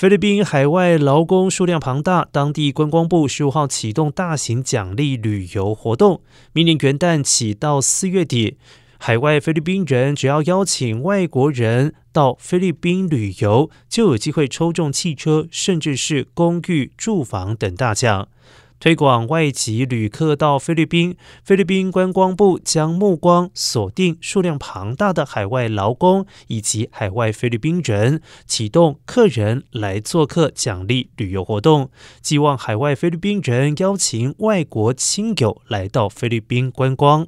菲律宾海外劳工数量庞大，当地观光部十五号启动大型奖励旅游活动，明年元旦起到四月底，海外菲律宾人只要邀请外国人到菲律宾旅游，就有机会抽中汽车，甚至是公寓、住房等大奖。推广外籍旅客到菲律宾，菲律宾观光部将目光锁定数量庞大的海外劳工以及海外菲律宾人，启动客人来做客奖励旅游活动，寄望海外菲律宾人邀请外国亲友来到菲律宾观光。